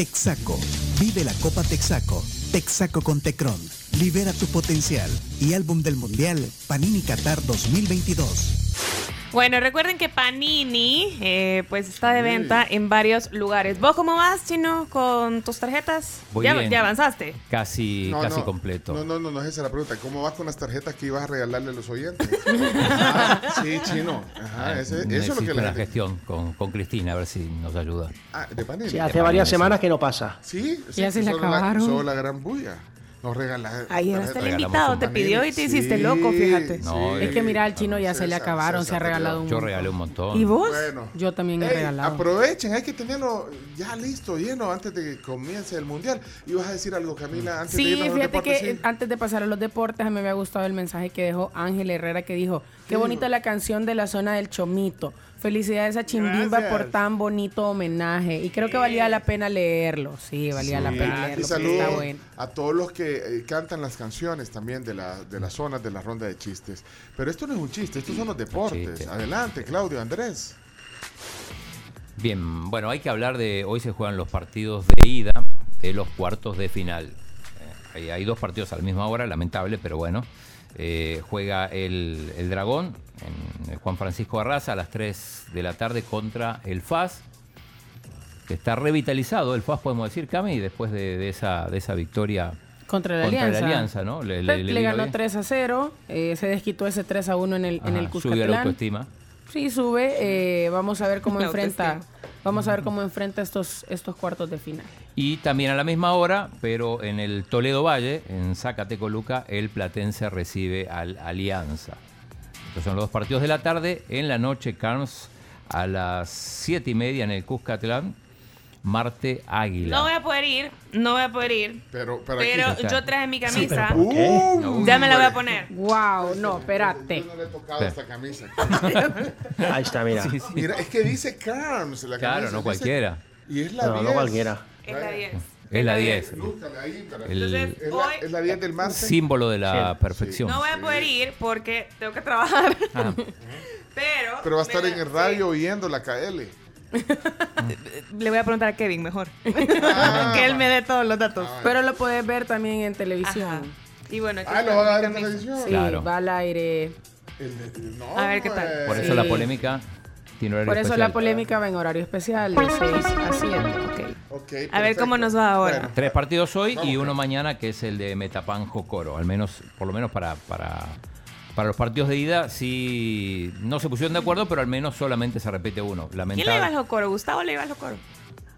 Texaco, Vive la Copa Texaco, Texaco con Tecron, Libera tu potencial. Y Álbum del Mundial Panini Qatar 2022. Bueno, recuerden que Panini eh, pues está de venta en varios lugares. ¿Vos cómo vas, Chino, con tus tarjetas? Voy ¿Ya, bien. ya avanzaste? Casi, No, casi no, completo. No, no, no, no es esa la pregunta. ¿Cómo vas con las tarjetas que ibas a regalarle a los oyentes? Ah, sí, chino. Ajá, Ah, ese- eso es lo que la gente... gestión con, con Cristina, a ver si nos ayuda. Ah, de panel. Sí, hace varias semanas que no pasa. Sí, Ya se son la- acabaron. son la gran bulla. Nos regalas. Ayer hasta el invitado te pidió y te hiciste Sí, loco, fíjate. No, sí. Es que mira, al chino ya se le acabaron, se ha regalado un Yo regalé un montón. ¿Y vos? Bueno. Yo también he Ey, regalado. Aprovechen, hay que tenerlo ya listo, lleno, antes de que comience el mundial. ¿Y vas a decir algo, Camila, antes de Sí, irnos a los fíjate que deportes? eh, antes de pasar a los deportes, a mí me había gustado el mensaje que dejó Ángel Herrera, que dijo, qué bonita la canción de la zona del Chomito. Felicidades a Chimbimba Gracias. por tan bonito homenaje. Y creo que valía la pena leerlo. Sí, valía la pena y leerlo. porque saludo Está bueno. a todos los que eh, cantan las canciones también de, la, de las zonas de la ronda de chistes. Pero esto no es un chiste, estos son los deportes. Adelante, Claudio, Andrés. Bien, bueno, hay que hablar de. Hoy se juegan los partidos de ida de los cuartos de final. Eh, hay, hay dos partidos a la misma hora, lamentable, pero bueno. Eh, juega el, el Dragón en el Juan Francisco Arraza a las 3 de la tarde contra el FAS. Que está revitalizado el FAS, podemos decir, Cami, después de, de esa, de esa victoria Contra la contra Alianza. la Alianza, ¿no? Le, Le, le- le ganó bien. 3 a 0, eh, se desquitó ese 3 a 1 en el, en Ajá, el Subió la Cuscatlán. autoestima. Sí, sube. eh, vamos a ver cómo La enfrenta. autoestima. Vamos a ver cómo enfrenta estos, estos cuartos de final. Y también a la misma hora, pero en el Toledo Valle, en Zacatecoluca, el Platense recibe al Alianza. Estos son los dos partidos de la tarde. En la noche, Carms a las siete y media en el Cuscatlán, Marte Águila. No voy a poder ir, no voy a poder ir. Pero, pero, yo traje mi camisa. Uh, ya me la voy a poner. Wow, no, espérate. Yo no le he tocado esta camisa. Ahí está, mira. Sí, sí. Mira, es que dice Carms. La Claro, camisa, no dice- cualquiera. Y es la No, 10. no cualquiera. Es la 10. Es la 10. Lúzcale ahí para- El Entonces, Es la, hoy es la 10 del Marte. símbolo de la perfección. no voy a poder ir porque tengo que trabajar. Ah, Pero. Pero va a estar en el radio sí. oyendo la KL. Le voy a preguntar a Kevin mejor. Ah, que él me dé todos los datos. Pero lo puedes ver también en televisión. Ajá. Y bueno, Ah, lo va a dar en televisión. Sí, Claro. va al aire. El de- no, A ver qué tal. Por eso Sí. la polémica tiene horario Por eso especial. la polémica va en horario especial, de 6 a 7. Ok. ok, A ver cómo nos va ahora. Bueno, Tres partidos hoy Vamos, y uno Carlos. mañana que es el de Metapan Jocoro. Al menos, por lo menos para, para, para los partidos de ida, sí no se pusieron de acuerdo, pero al menos solamente se repite uno. ¿Quién le iba Lamentable. Jocoro? ¿Gustavo le iba al Jocoro?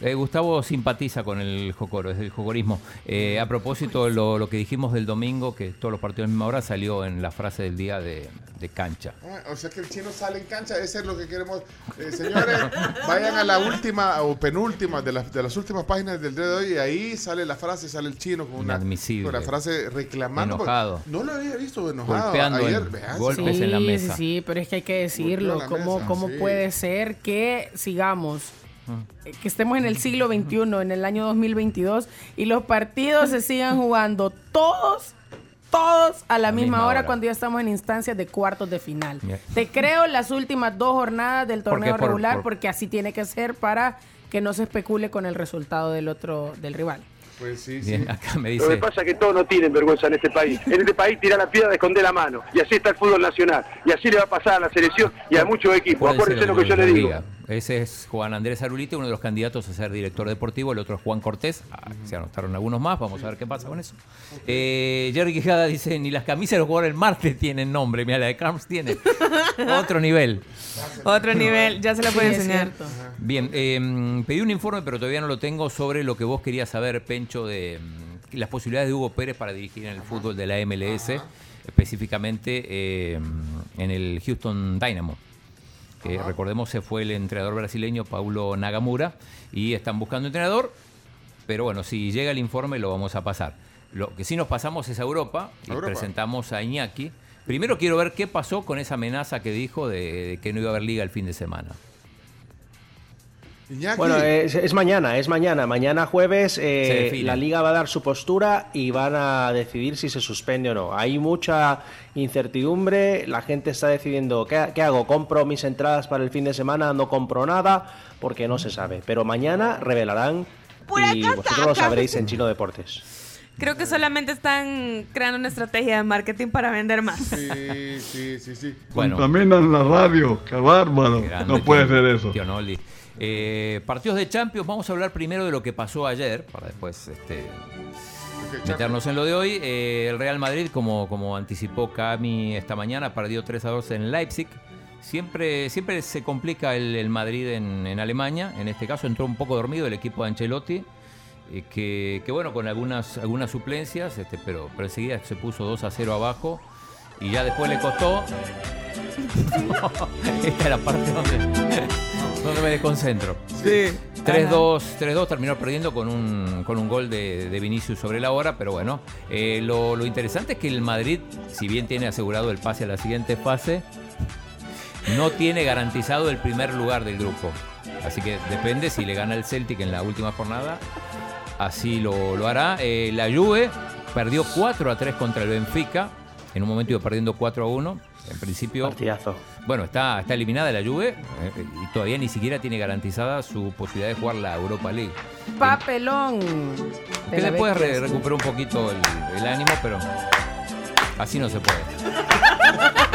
Eh, Gustavo simpatiza con el Jocoro, es el jocorismo. Eh, a propósito, lo, lo que dijimos del domingo, que todos los partidos a la misma hora, salió en la frase del día de, de cancha. ah, o sea que el chino sale en cancha, eso es lo que queremos. Eh, señores, vayan a la última o penúltima de las, de las últimas páginas del día de hoy y ahí sale la frase, sale el chino con una con la frase reclamando. Enojado. No lo había visto enojado. Golpeando Ayer, en vean, golpes sí, en la sí, mesa. sí, pero es que hay que decirlo. La ¿Cómo, mesa, cómo sí. puede ser que sigamos, que estemos en el siglo XXI, en el año 2022, y los partidos se sigan jugando todos, todos a la, misma, misma hora, hora. cuando ya estamos en instancias de cuartos de final? Te creo las últimas dos jornadas del torneo Por- regular, por- porque así tiene que ser para que no se especule con el resultado del otro, del rival. Pues sí, sí. Acá me Lo que dice. pasa es que todos no tienen vergüenza en este país. En este país tirar la piedra, esconder la mano. Y así está el fútbol nacional. Y así le va a pasar a la selección y a muchos equipos. Acuérdense lo que yo le digo. diga. Ese es Juan Andrés Arulite, uno de los candidatos a ser director deportivo. El otro es Juan Cortés. Ah, se anotaron algunos más. Vamos a ver qué pasa con eso. Eh, Jerry Quijada dice: Ni las camisas de los jugadores del Marte tienen nombre. Mira, la de Carms tiene. Otro nivel. Otro nivel, ya se la puede Sí, enseñar. Bien, eh, pedí un informe, pero todavía no lo tengo, sobre lo que vos querías saber, Pencho, de mm, las posibilidades de Hugo Pérez para dirigir en el fútbol de la MLS, específicamente eh, en el Houston Dynamo. Que recordemos se fue el entrenador brasileño Paulo Nagamura y están buscando entrenador. pero bueno, si llega el informe lo vamos a pasar. Lo que sí nos pasamos es a Europa y Europa. presentamos a Iñaki. Primero quiero ver qué pasó con esa amenaza que dijo de, de que no iba a haber liga el fin de semana. Iñaki, Bueno, es, es mañana, es mañana. Mañana jueves eh, la liga va a dar su postura y van a decidir si se suspende o no. Hay mucha incertidumbre, la gente está decidiendo ¿qué, qué hago? ¿Compro mis entradas para el fin de semana? ¿No compro nada? Porque no se sabe. Pero mañana revelarán y vosotros lo sabréis en Chino Deportes. Creo que solamente están creando una estrategia de marketing para vender más. Sí, sí, sí, sí. Bueno, Contaminan la radio, qué bárbaro. grande, No puede tío- ser eso. tío Noli. Eh, partidos de Champions, vamos a hablar primero de lo que pasó ayer, para después este, meternos en lo de hoy. Eh, el Real Madrid, como, como anticipó Cami esta mañana, perdió 3 a 2 en Leipzig. Siempre, siempre se complica el, el Madrid en, en Alemania. En este caso entró un poco dormido el equipo de Ancelotti. eh, que, que bueno, con algunas, algunas suplencias, este, pero, pero enseguida se puso 2 a 0 abajo. Y ya después le costó. Esta es la parte donde, donde me desconcentro. Sí. 3-2, 3-2 terminó perdiendo con un, con un gol de, de Vinicius sobre la hora, pero bueno, eh, lo, lo interesante es que el Madrid, si bien tiene asegurado el pase a la siguiente fase, no tiene garantizado el primer lugar del grupo. Así que depende si le gana el Celtic en la última jornada, así lo, lo hará. Eh, la Juve perdió 4 a 3 contra el Benfica, en un momento iba perdiendo 4 a 1. En principio, Partidazo. bueno, está, está eliminada la Juve eh, y todavía ni siquiera tiene garantizada su posibilidad de jugar la Europa League. Papelón. Que De la después bestia. re- recuperó un poquito el, el ánimo, pero así no se puede.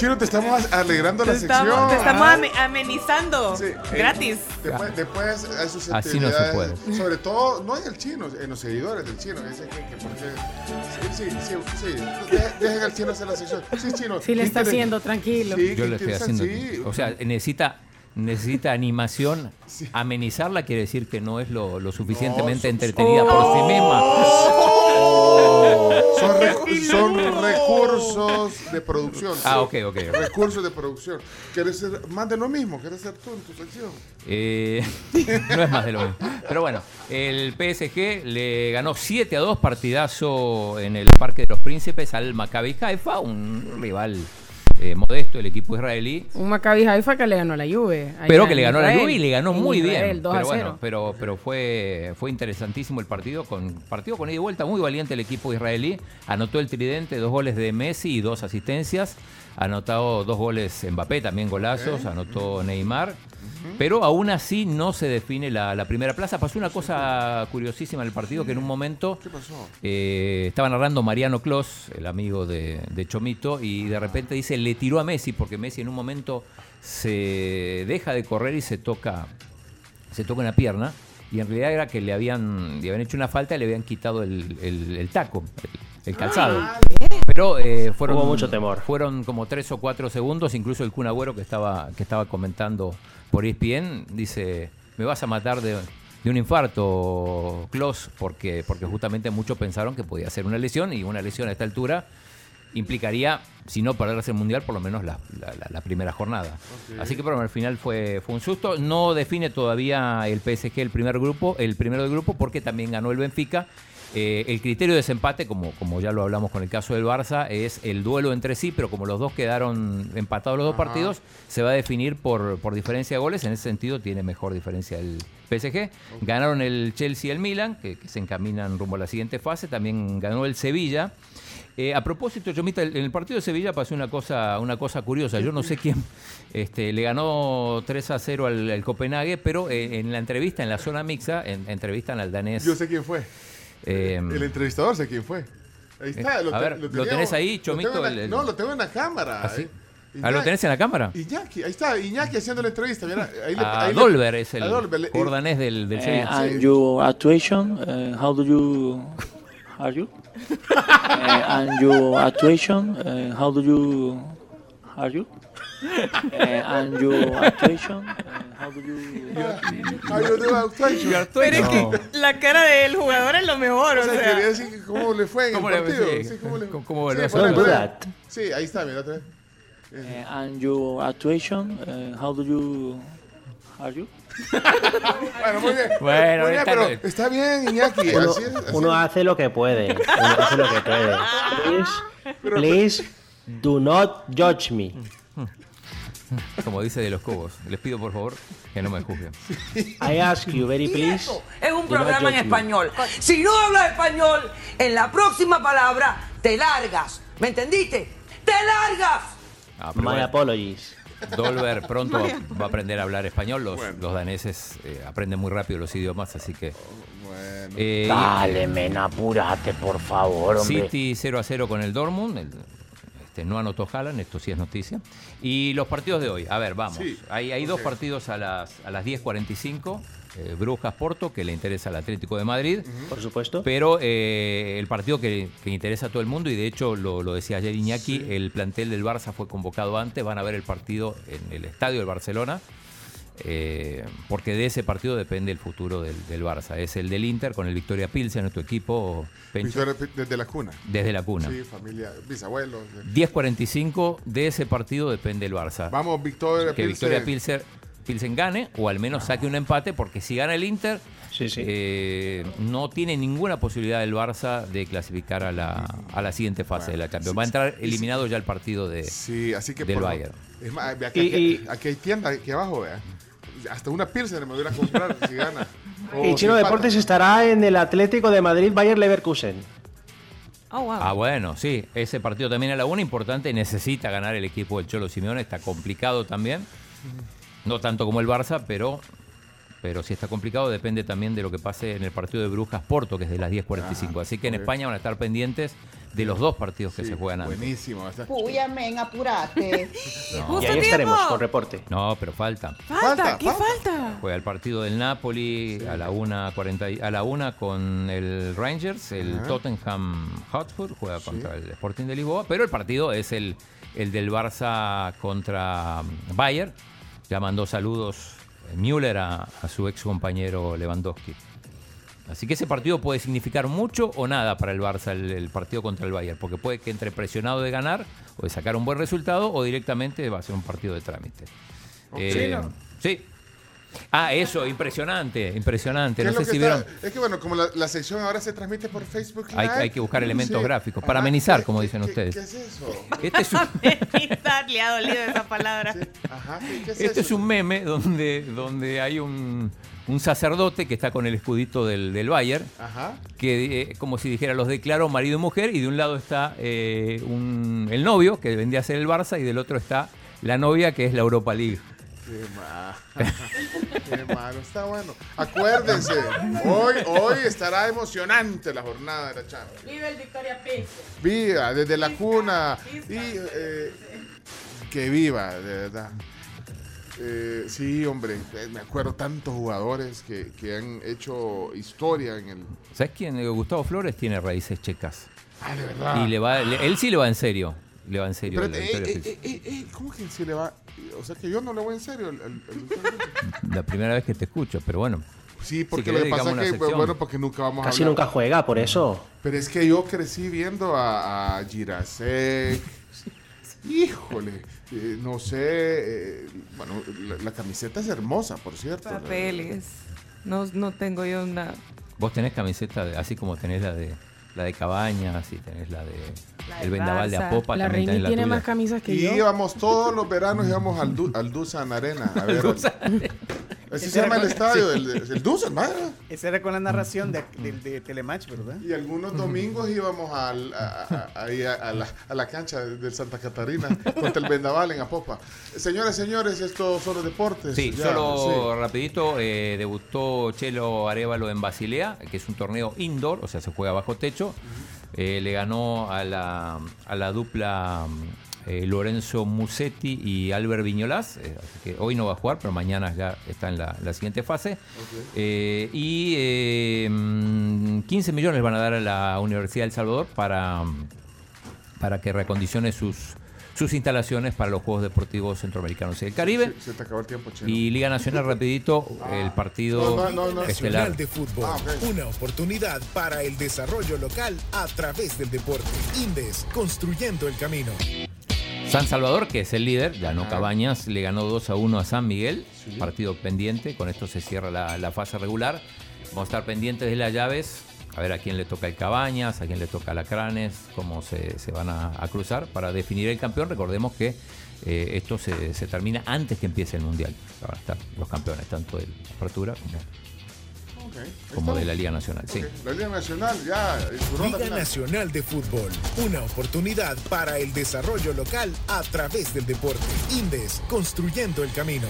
Chino, te estamos alegrando Te la sección. te estamos ame- amenizando. Sí, eh, Gratis. Después, después hay sus Así no se puede. Sobre todo, no en el chino, en los seguidores del chino. Dicen que, que porque, sí, sí, sí, sí. Dejen, dejen al chino hacer la sección. Sí, chino. Sí, le está haciendo, tranquilo. Sí, Yo le estoy haciendo. sí. O sea, necesita, necesita animación. Amenizarla quiere decir que no es lo, lo suficientemente son- entretenida por sí misma. Son, recu- son recursos de producción. Ah, ok, ok. ok. Recursos de producción. ¿Quieres ser más de lo mismo? ¿Quieres ser tú en tu sección? Eh, no es más de lo mismo. Pero bueno, el PSG le ganó 7 a 2 partidazo en el Parque de los Príncipes al Maccabi Haifa, un rival eh, modesto, el equipo israelí. Un Maccabi Haifa que le ganó la Juve. Pero que le ganó la. Juve y le ganó muy Israel, bien. 2 pero bueno, 0. pero, pero fue, fue interesantísimo el partido, con partido con ida y vuelta, muy valiente el equipo israelí. Anotó el tridente, dos goles de Messi y dos asistencias. Anotado dos goles Mbappé, también golazos, anotó Neymar. Pero aún así no se define la, la primera plaza. Pasó una cosa curiosísima en el partido que en un momento ¿Qué pasó? eh, estaba narrando Mariano Clos, el amigo de, de Chomito, y de repente dice, le tiró a Messi, porque Messi en un momento se deja de correr y se toca, se toca una pierna, y en realidad era que le habían, le habían hecho una falta y le habían quitado el, el- el taco, el, el calzado. Pero eh, fueron, Hubo mucho temor. fueron como tres o cuatro segundos, incluso el Kun Agüero que estaba, que estaba comentando por ESPN, dice, me vas a matar de, de un infarto, Klos, porque, porque justamente muchos pensaron que podía ser una lesión, y una lesión a esta altura implicaría, si no perderse el Mundial, por lo menos la, la- la- la primera jornada. Así que pero al final fue, fue un susto. No define todavía el PSG el primer grupo, el primero del grupo, porque también ganó el Benfica. Eh, el criterio de desempate, como, como ya lo hablamos con el caso del Barça, es el duelo entre sí, pero como los dos quedaron empatados los dos Ajá. partidos, se va a definir por, por diferencia de goles. En ese sentido tiene mejor diferencia el PSG. Ganaron el Chelsea y el Milan, que, que se encaminan rumbo a la siguiente fase. También ganó el Sevilla. Eh, a propósito, Chomita, en el partido de Sevilla pasó una cosa, una cosa curiosa. Yo no sé quién este, le ganó 3 a 0 al, al Copenhague, pero eh, en la entrevista, en la zona mixta, en, entrevistan al danés. Yo sé quién fue. Eh, El entrevistador sé quién fue. Ahí está. Eh, a ver, ¿lo teníamos- tenés ahí, Chomito? la- El- el- No, lo tengo en la cámara. ¿Ah, sí? eh. Ah, ¿Lo tenés en la cámara? Iñaki, ahí está, Iñaki haciendo la entrevista. Mira, ahí le- A ahí le- Dolber es el a Dolber, del, del Uh, and your actuation, uh, how do you are you? uh, and your actuation, uh, how do you are you? Uh, and your actuation, uh, how do you? How you do? Pero es No. que la cara del jugador es lo mejor, o O sea, sea. quería decir que cómo le fue en ¿Cómo le- partido. sí, Sí, cómo le cómo- Sí, that. Sí, ahí está, mira. Uh, and your actuation, uh, how do you are you? Bueno, muy bien. Bueno, Muy bien, está pero bien. está bien, Iñaki. Uno, así es, así uno es. hace lo que puede. Uno hace lo que puede. Please, please do not judge me. Como dice de los cobos. Les pido por favor que no me juzguen. I ask you very please. Es un programa en español. Si no hablas español, en la próxima palabra te largas. ¿Me entendiste? ¡Te largas! Ah, My bueno, apologies. Dolber pronto va, va a aprender a hablar español. Los, los daneses eh, aprenden muy rápido los idiomas, así que. Eh, Dale, men, apúrate, por favor, hombre. City 0 a 0 con el Dortmund. el- este, no anotó Haaland, esto sí es noticia. Y los partidos de hoy. A ver, vamos. Sí, hay hay dos partidos a las, a las 10.45. eh, Brujas Porto, que le interesa al Atlético de Madrid. Por supuesto. Pero eh, el partido que, que interesa a todo el mundo, y de hecho lo, lo decía ayer Iñaki, el plantel del Barça fue convocado antes, van a ver el partido en el estadio del Barcelona, eh, porque de ese partido depende el futuro del, del Barça. Es el del Inter con el Victoria Pilsen, nuestro equipo, Pencho, desde la cuna. desde la cuna. Sí, familia, bisabuelos. 10.45, de ese partido depende el Barça. Vamos, Victoria que Pilsen. Victoria Pilsen, Pilsen gane o al menos saque un empate, porque si gana el Inter, eh, no tiene ninguna posibilidad el Barça de clasificar a la, a la siguiente fase de la Champions. Va a entrar eliminado ya el partido de, Sí, así que del por- Bayern. Es más, ve aquí, Y- aquí- aquí hay tienda aquí abajo, vea. Hasta una Pilsen me voy a comprar si gana. Y Chino. Deportes estará en el Atlético de Madrid Bayer Leverkusen. Oh, wow. Ah, bueno, sí, ese partido también a la una, importante, necesita ganar el equipo del Cholo Simeone, está complicado también. No tanto como el Barça, pero, pero si está complicado depende también de lo que pase en el partido de Brujas Porto, que es de las 10.45. Así que en. España van a estar pendientes de los dos partidos que Sí, se juegan antes. Buenísimo. men, apurate. Y ahí estaremos con reporte. No, pero falta. Falta, ¿qué falta. falta? Juega el partido del Napoli a la 1.40 y- a la una con el Rangers, el Ajá. Tottenham Hotspur juega contra el Sporting de Lisboa, pero el partido es el, el del Barça contra Bayern. Ya mandó saludos Müller a, a su ex compañero Lewandowski. Así que ese partido puede significar mucho o nada para el Barça, el, el partido contra el Bayern, porque puede que entre presionado de ganar o de sacar un buen resultado o directamente va a ser un partido de trámite. Eh, sí. Ah, eso, impresionante, impresionante. ¿qué No es lo sé que si está- vieron. Es que bueno, como la, la sección ahora se transmite por Facebook Hay, Live, hay que buscar elementos sí. gráficos para Ajá, amenizar, ¿qué- como dicen qué- ustedes. ¿Qué es eso? Este es un, Está le ha dolido esa palabra. Ajá, ¿qué, qué es este eso? es un meme donde, donde hay un, un sacerdote que está con el escudito del, del Bayern, Ajá. que eh, como si dijera los declaró marido y mujer, y de un lado está eh, un- el novio, que vendría a ser el Barça, y del otro está la novia, que es la Europa League. Qué malo. Qué malo. Está bueno. Acuérdense, hoy, hoy estará emocionante la jornada de la Champions. Vive el Victoria Pilsen. Viva, desde la cuna. Y eh, que viva, de verdad. Eh, sí, hombre, eh, me acuerdo tantos jugadores que, que han hecho historia en el... ¿Sabes quién? Gustavo Flores tiene raíces checas. Ah, de verdad. Y le va, le- él sí le va en serio. Le va en serio. Pero, eh, eh, eh, ¿Cómo que se le va? O sea que yo no le voy en serio. La primera vez que te escucho, pero bueno. Sí, porque lo que pasa es que, sección. bueno, porque nunca vamos Casi a hablar. nunca juega, por eso. Pero es que yo crecí viendo a, a Girasek. Híjole, eh, no sé. eh, bueno, la, la camiseta es hermosa, por cierto. Papeles. No, no tengo yo una. Vos tenés camiseta de- así como tenés la de la de Cabañas y tenés la de La de el vendaval de. Apopa. La Reini tiene tuya. más camisas que Y yo. íbamos todos los veranos, íbamos al, Du- al Dusan Arena. A ver, Así se llama el estadio, el, el Dusan, madre. Esa era con la narración de, de, de Telematch, ¿verdad? Y algunos domingos íbamos al- a, a- ahí a- a la, a la cancha de Santa Catarina contra el Vendaval en Apopa. Señores, señores, esto son los deportes. Sí, Ya, solo sí. rapidito, eh, debutó Chelo Arevalo en Basilea, que es un torneo indoor, o sea, se juega bajo techo. Eh, le ganó a la, a la dupla eh, Lorenzo Musetti y Albert Viñolás, eh, así que hoy no va a jugar, pero mañana ya está en la, la siguiente fase. Eh, y eh, mm, 15 millones van a dar a la Universidad del Salvador para, para que recondicione sus, sus instalaciones para los Juegos Deportivos Centroamericanos y del Caribe. Se, se te acabó el tiempo, Chino. Y Liga Nacional, rapidito, el partido No, no, no, no. estelar. Nacional de Fútbol. Ah. Una oportunidad para el desarrollo local a través del deporte. Indes, construyendo el camino. San Salvador, que es el líder, ganó Cabañas, le ganó 2 a 1 a San Miguel, partido pendiente, con esto se cierra la, la fase regular. Vamos a estar pendientes de las llaves, a ver a quién le toca el Cabañas, a quién le toca Lacranes, cómo se, se van a, a cruzar para definir el campeón. Recordemos que eh, esto se, se termina antes que empiece el Mundial. Van a estar los campeones, tanto de la apertura como, Como de la Liga Nacional. Sí. La Liga Nacional ya su Liga final. Nacional de Fútbol, una oportunidad para el desarrollo local a través del deporte. Indes, construyendo el camino.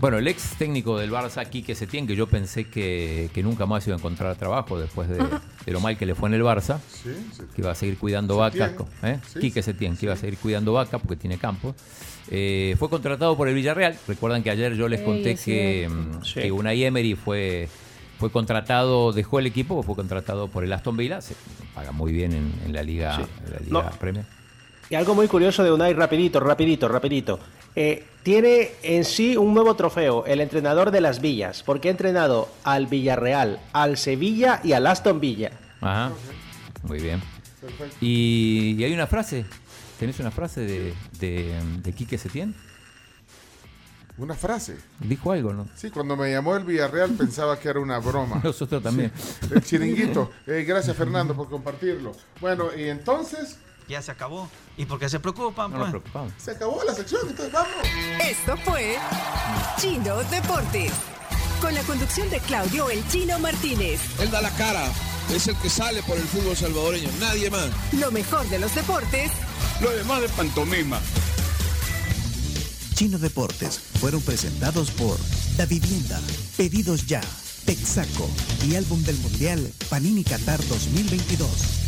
Bueno, el ex técnico del Barça, Quique Setién, que yo pensé que, que nunca más iba a encontrar trabajo después de, de lo mal que le fue en el Barça, Sí, que iba a seguir cuidando vacas, ¿eh? Sí, Quique Setién, que iba a seguir cuidando vacas porque tiene campo. Eh, fue contratado por el Villarreal. Recuerdan que ayer yo les conté es que, mm, Sí. que Unai Emery fue, fue contratado, dejó el equipo, fue contratado por el Aston Villa. Se paga muy bien en, en la Liga, Sí. en la Liga No. Premier. Y algo muy curioso de Unai, rapidito, rapidito, rapidito. Eh, tiene en sí un nuevo trofeo, el entrenador de las villas, porque ha entrenado al Villarreal, al Sevilla y al Aston Villa. Ajá. Muy bien. Perfecto. Y, y hay una frase. ¿Tenés una frase de, de, de Quique Setién? Una frase. Dijo algo, ¿no? Sí, cuando me llamó el Villarreal pensaba que era una broma. Nosotros también. Sí, El chiringuito. Eh, gracias Fernando por compartirlo. Bueno, y entonces Ya se acabó. ¿Y por qué se preocupan? No nos pues? preocupamos. se acabó la sección, entonces vamos. Esto fue Chino Deportes. Con la conducción de Claudio El Chino Martínez. Él da la cara, es el que sale por el fútbol salvadoreño, nadie más. Lo mejor de los deportes Lo demás de pantomima. Chino Deportes fueron presentados por Da Vivienda, Pedidos Ya, Texaco y Álbum del Mundial Panini Qatar 2022.